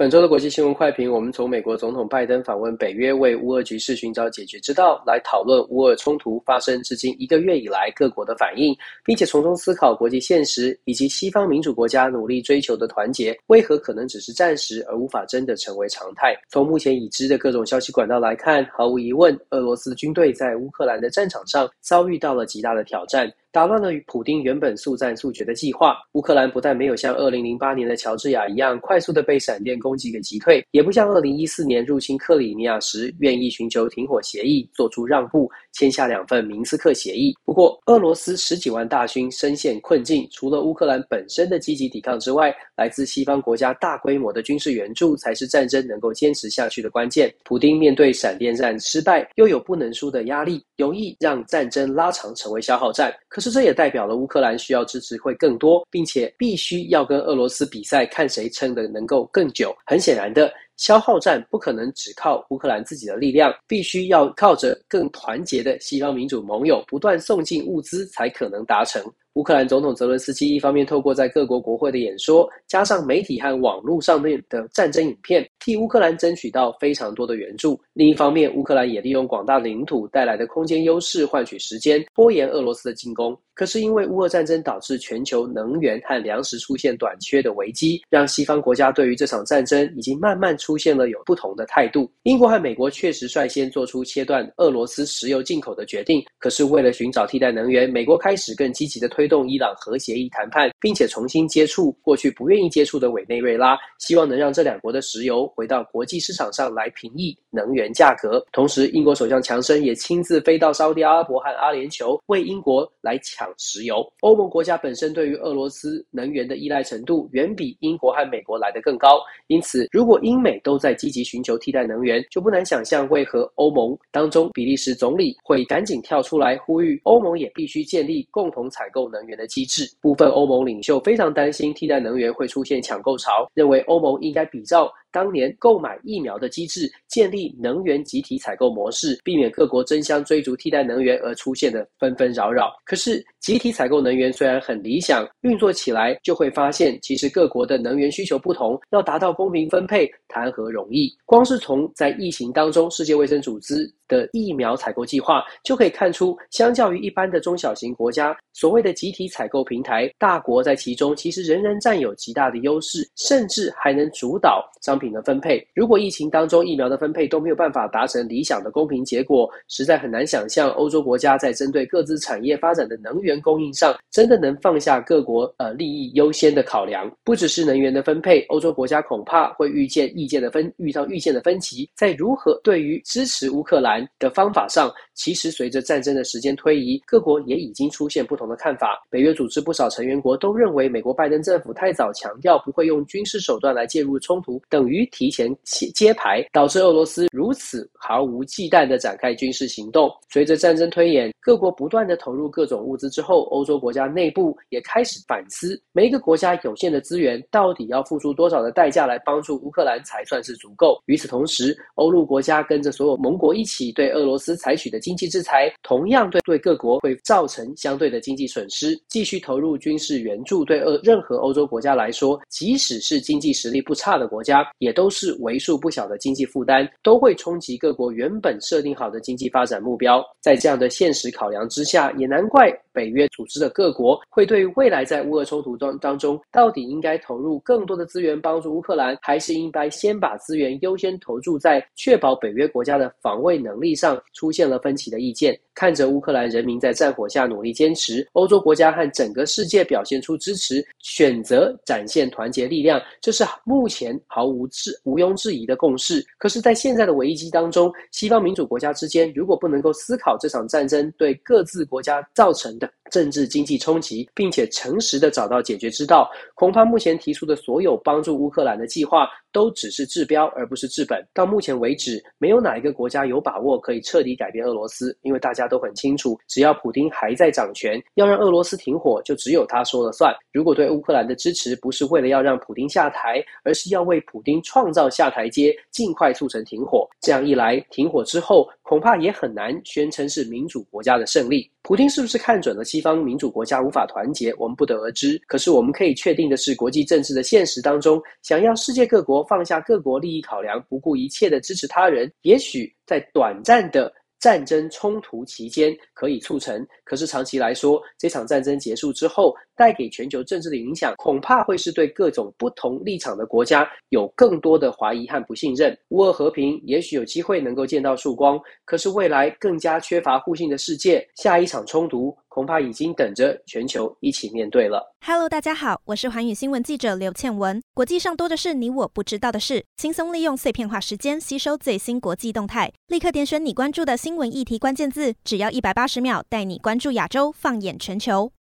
本周的国际新闻快评，我们从美国总统拜登访问北约，为乌俄局势寻找解决之道，来讨论乌俄冲突发生至今一个月以来各国的反应，并且从中思考国际现实以及西方民主国家努力追求的团结，为何可能只是暂时，而无法真的成为常态。从目前已知的各种消息管道来看，毫无疑问，俄罗斯军队在乌克兰的战场上遭遇到了极大的挑战。打乱了与普丁原本速战速决的计划。乌克兰不但没有像2008年的乔治亚一样快速的被闪电攻击给击退，也不像2014年入侵克里米亚时愿意寻求停火协议，做出让步，签下两份明斯克协议。不过，俄罗斯十几万大军深陷困境，除了乌克兰本身的积极抵抗之外，来自西方国家大规模的军事援助才是战争能够坚持下去的关键。普丁面对闪电战失败，又有不能输的压力，容易让战争拉长成为消耗战。可是这也代表了乌克兰需要支持会更多，并且必须要跟俄罗斯比赛，看谁撑得能够更久。很显然的，消耗战不可能只靠乌克兰自己的力量，必须要靠着更团结的西方民主盟友不断送进物资，才可能达成。乌克兰总统泽伦斯基一方面透过在各国国会的演说，加上媒体和网络上面的战争影片，替乌克兰争取到非常多的援助。另一方面，乌克兰也利用广大领土带来的空间优势，换取时间，拖延俄罗斯的进攻。可是因为乌俄战争导致全球能源和粮食出现短缺的危机，让西方国家对于这场战争已经慢慢出出现了有不同的态度。英国和美国确实率先做出切断俄罗斯石油进口的决定，可是为了寻找替代能源，美国开始更积极地推动伊朗核协议谈判，并且重新接触过去不愿意接触的委内瑞拉，希望能让这两国的石油回到国际市场上来平抑能源价格。同时，英国首相强生也亲自飞到沙特阿拉伯和阿联酋，为英国来抢。石油，欧盟国家本身对于俄罗斯能源的依赖程度远比英国和美国来得更高，因此，如果英美都在积极寻求替代能源，就不难想象为何欧盟当中比利时总理会赶紧跳出来呼吁欧盟也必须建立共同采购能源的机制。部分欧盟领袖非常担心替代能源会出现抢购潮，认为欧盟应该比照当年购买疫苗的机制，建立能源集体采购模式，避免各国争相追逐替代能源而出现的纷纷扰扰。可是，集体采购能源虽然很理想，运作起来就会发现，其实各国的能源需求不同，要达到公平分配，谈何容易？光是从在疫情当中，世界卫生组织的疫苗采购计划就可以看出，相较于一般的中小型国家，所谓的集体采购平台，大国在其中其实仍然占有极大的优势，甚至还能主导商品的分配。如果疫情当中疫苗的分配都没有办法达成理想的公平结果，实在很难想象欧洲国家在针对各自产业发展的能源供应上，真的能放下各国呃利益优先的考量。不只是能源的分配，欧洲国家恐怕会遇见意见的分遇到预见的分歧，在如何对于支持乌克兰的方法上，其实随着战争的时间推移，各国也已经出现不同的看法。北约组织不少成员国都认为，美国拜登政府太早强调不会用军事手段来介入冲突，等于提前揭牌，导致俄罗斯如此毫无忌惮地展开军事行动。随着战争推演，各国不断地投入各种物资之后，欧洲国家内部也开始反思，每一个国家有限的资源到底要付出多少的代价来帮助乌克兰才算是足够。与此同时，欧陆国家跟着所有盟国一起对俄罗斯采取的经济制裁，同样对对各国会造成相对的经济损失。继续投入军事援助，对俄任何欧洲国家来说，即使是经济实力不差的国家，也都是为数不小的经济负担，都会冲击各国原本设定好的经济发展目标。在这样的现实考量之下，也难怪北约组织的各国会对未来在乌俄冲突当当中，到底应该投入更多的资源帮助乌克兰，还是应该先把资源优先投注在确保北约国家的防卫能力上，出现了分歧的意见。看着乌克兰人民在战火下努力坚持，欧洲国家和整个世界表现出支持，选择展现团结力量，这是目前毫无置毋庸置疑的共识。可是，在现在的危机当中，西方民主国家之间如果不能够思考这场战争对各自国家造成的政治经济冲击，并且诚实的找到解决之道。恐怕目前提出的所有帮助乌克兰的计划都只是治标，而不是治本。到目前为止，没有哪一个国家有把握可以彻底改变俄罗斯，因为大家都很清楚，只要普丁还在掌权，要让俄罗斯停火，就只有他说了算。如果对乌克兰的支持不是为了要让普丁下台，而是要为普丁创造下台阶，尽快促成停火，这样一来，停火之后，恐怕也很难宣称是民主国家的胜利。普京是不是看准了西方民主国家无法团结，我们不得而知。可是我们可以确定的是，国际政治的现实当中，想要世界各国放下各国利益考量，不顾一切的支持他人，也许在短暂的战争冲突期间可以促成，可是长期来说，这场战争结束之后，带给全球政治的影响，恐怕会是对各种不同立场的国家有更多的怀疑和不信任。乌俄和平也许有机会能够见到曙光，可是未来更加缺乏互信的世界，下一场冲突恐怕已经等着全球一起面对了。Hello，大家好，我是寰宇新闻记者刘倩文。国际上多的是你我不知道的事，轻松利用碎片化时间吸收最新国际动态，立刻点选你关注的新闻议题关键字，只要一百八十秒，带你关注亚洲，放眼全球。